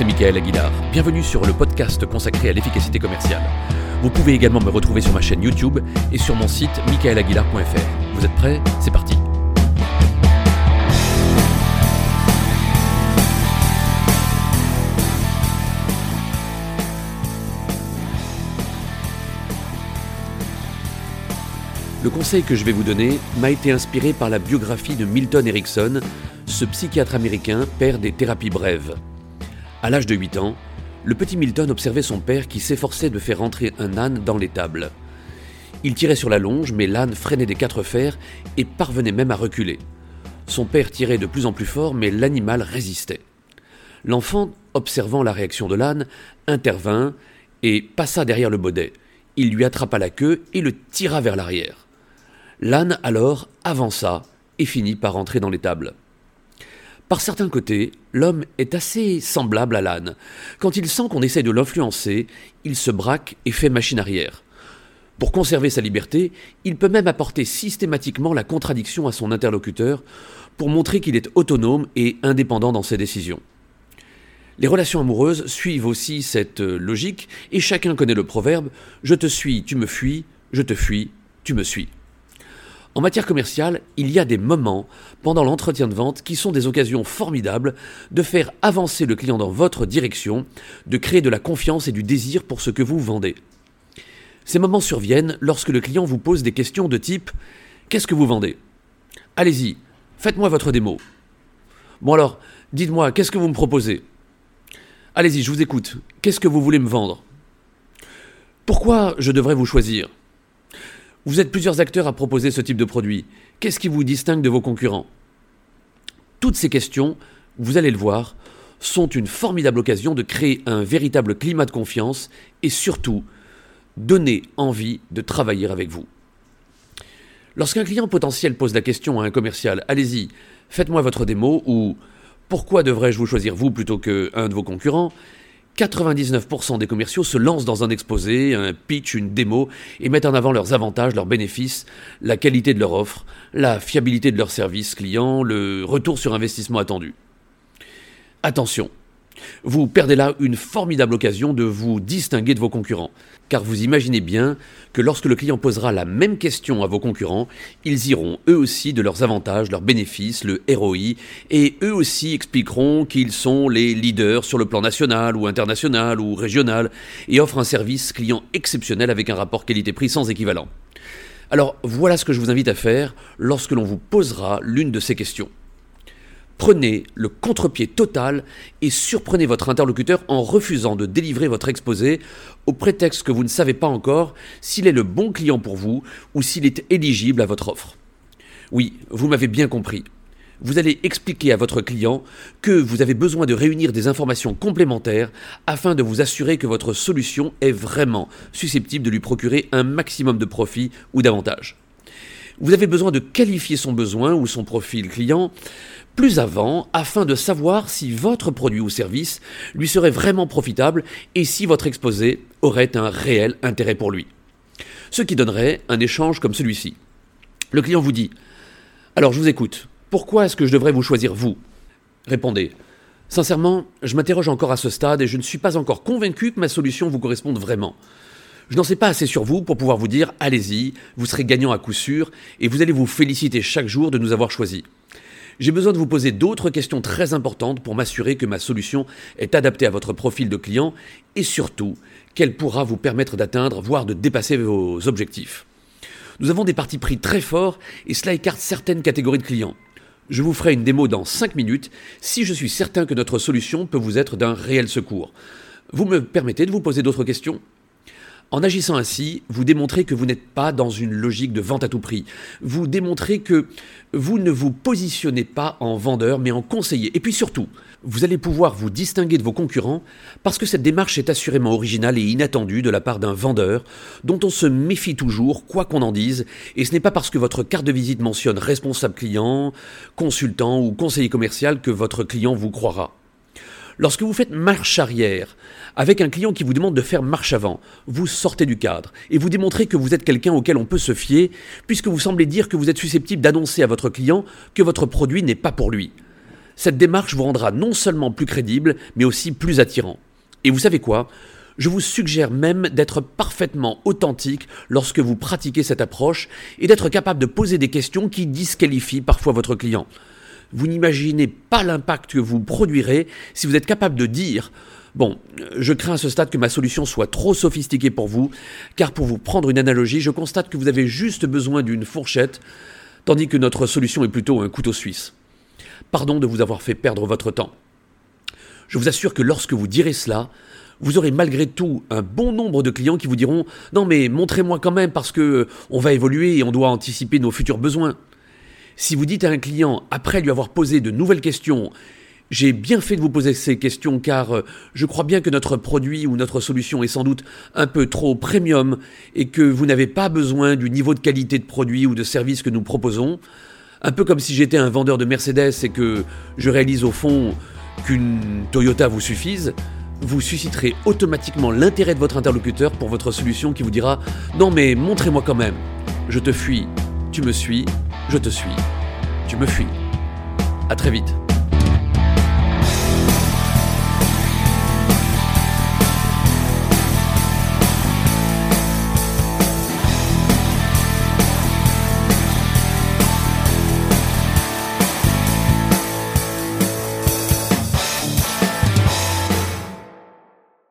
c'est Michael Aguilar. Bienvenue sur le podcast consacré à l'efficacité commerciale. Vous pouvez également me retrouver sur ma chaîne YouTube et sur mon site michaelaguilar.fr. Vous êtes prêts? C'est parti Le conseil que je vais vous donner m'a été inspiré par la biographie de Milton Erickson, ce psychiatre américain, père des thérapies brèves. À l'âge de 8 ans, le petit Milton observait son père qui s'efforçait de faire entrer un âne dans l'étable. Il tirait sur la longe, mais l'âne freinait des quatre fers et parvenait même à reculer. Son père tirait de plus en plus fort, mais l'animal résistait. L'enfant, observant la réaction de l'âne, intervint et passa derrière le baudet. Il lui attrapa la queue et le tira vers l'arrière. L'âne alors avança et finit par entrer dans l'étable. Par certains côtés, l'homme est assez semblable à l'âne. Quand il sent qu'on essaie de l'influencer, il se braque et fait machine arrière. Pour conserver sa liberté, il peut même apporter systématiquement la contradiction à son interlocuteur pour montrer qu'il est autonome et indépendant dans ses décisions. Les relations amoureuses suivent aussi cette logique et chacun connaît le proverbe ⁇ Je te suis, tu me fuis, je te fuis, tu me suis ⁇ en matière commerciale, il y a des moments pendant l'entretien de vente qui sont des occasions formidables de faire avancer le client dans votre direction, de créer de la confiance et du désir pour ce que vous vendez. Ces moments surviennent lorsque le client vous pose des questions de type Qu'est-ce que vous vendez? Allez-y, faites-moi votre démo. Bon alors, dites-moi, qu'est-ce que vous me proposez? Allez-y, je vous écoute. Qu'est-ce que vous voulez me vendre? Pourquoi je devrais vous choisir? Vous êtes plusieurs acteurs à proposer ce type de produit. Qu'est-ce qui vous distingue de vos concurrents? Toutes ces questions, vous allez le voir, sont une formidable occasion de créer un véritable climat de confiance et surtout donner envie de travailler avec vous. Lorsqu'un client potentiel pose la question à un commercial, allez-y, faites-moi votre démo ou pourquoi devrais-je vous choisir vous plutôt qu'un de vos concurrents? 99% des commerciaux se lancent dans un exposé, un pitch, une démo et mettent en avant leurs avantages, leurs bénéfices, la qualité de leur offre, la fiabilité de leur service client, le retour sur investissement attendu. Attention, vous perdez là une formidable occasion de vous distinguer de vos concurrents, car vous imaginez bien que lorsque le client posera la même question à vos concurrents, ils iront eux aussi de leurs avantages, leurs bénéfices, le ROI, et eux aussi expliqueront qu'ils sont les leaders sur le plan national ou international ou régional, et offrent un service client exceptionnel avec un rapport qualité-prix sans équivalent. Alors voilà ce que je vous invite à faire lorsque l'on vous posera l'une de ces questions. Prenez le contre-pied total et surprenez votre interlocuteur en refusant de délivrer votre exposé au prétexte que vous ne savez pas encore s'il est le bon client pour vous ou s'il est éligible à votre offre. Oui, vous m'avez bien compris. Vous allez expliquer à votre client que vous avez besoin de réunir des informations complémentaires afin de vous assurer que votre solution est vraiment susceptible de lui procurer un maximum de profit ou d'avantages. Vous avez besoin de qualifier son besoin ou son profil client plus avant afin de savoir si votre produit ou service lui serait vraiment profitable et si votre exposé aurait un réel intérêt pour lui. Ce qui donnerait un échange comme celui-ci. Le client vous dit Alors je vous écoute, pourquoi est-ce que je devrais vous choisir vous? Répondez Sincèrement, je m'interroge encore à ce stade et je ne suis pas encore convaincu que ma solution vous corresponde vraiment. Je n'en sais pas assez sur vous pour pouvoir vous dire allez-y, vous serez gagnant à coup sûr et vous allez vous féliciter chaque jour de nous avoir choisis. J'ai besoin de vous poser d'autres questions très importantes pour m'assurer que ma solution est adaptée à votre profil de client et surtout qu'elle pourra vous permettre d'atteindre, voire de dépasser vos objectifs. Nous avons des partis pris très forts et cela écarte certaines catégories de clients. Je vous ferai une démo dans 5 minutes si je suis certain que notre solution peut vous être d'un réel secours. Vous me permettez de vous poser d'autres questions? En agissant ainsi, vous démontrez que vous n'êtes pas dans une logique de vente à tout prix. Vous démontrez que vous ne vous positionnez pas en vendeur, mais en conseiller. Et puis surtout, vous allez pouvoir vous distinguer de vos concurrents parce que cette démarche est assurément originale et inattendue de la part d'un vendeur dont on se méfie toujours, quoi qu'on en dise, et ce n'est pas parce que votre carte de visite mentionne responsable client, consultant ou conseiller commercial que votre client vous croira. Lorsque vous faites marche arrière avec un client qui vous demande de faire marche avant, vous sortez du cadre et vous démontrez que vous êtes quelqu'un auquel on peut se fier, puisque vous semblez dire que vous êtes susceptible d'annoncer à votre client que votre produit n'est pas pour lui. Cette démarche vous rendra non seulement plus crédible, mais aussi plus attirant. Et vous savez quoi? Je vous suggère même d'être parfaitement authentique lorsque vous pratiquez cette approche et d'être capable de poser des questions qui disqualifient parfois votre client. Vous n'imaginez pas l'impact que vous produirez si vous êtes capable de dire Bon, je crains à ce stade que ma solution soit trop sophistiquée pour vous, car pour vous prendre une analogie, je constate que vous avez juste besoin d'une fourchette, tandis que notre solution est plutôt un couteau suisse. Pardon de vous avoir fait perdre votre temps. Je vous assure que lorsque vous direz cela, vous aurez malgré tout un bon nombre de clients qui vous diront Non mais montrez-moi quand même parce que euh, on va évoluer et on doit anticiper nos futurs besoins. Si vous dites à un client après lui avoir posé de nouvelles questions j'ai bien fait de vous poser ces questions car euh, je crois bien que notre produit ou notre solution est sans doute un peu trop premium et que vous n'avez pas besoin du niveau de qualité de produit ou de service que nous proposons. Un peu comme si j'étais un vendeur de Mercedes et que je réalise au fond qu'une Toyota vous suffise vous susciterez automatiquement l'intérêt de votre interlocuteur pour votre solution qui vous dira Non mais montrez-moi quand même. Je te fuis, tu me suis, je te suis, tu me fuis. A très vite.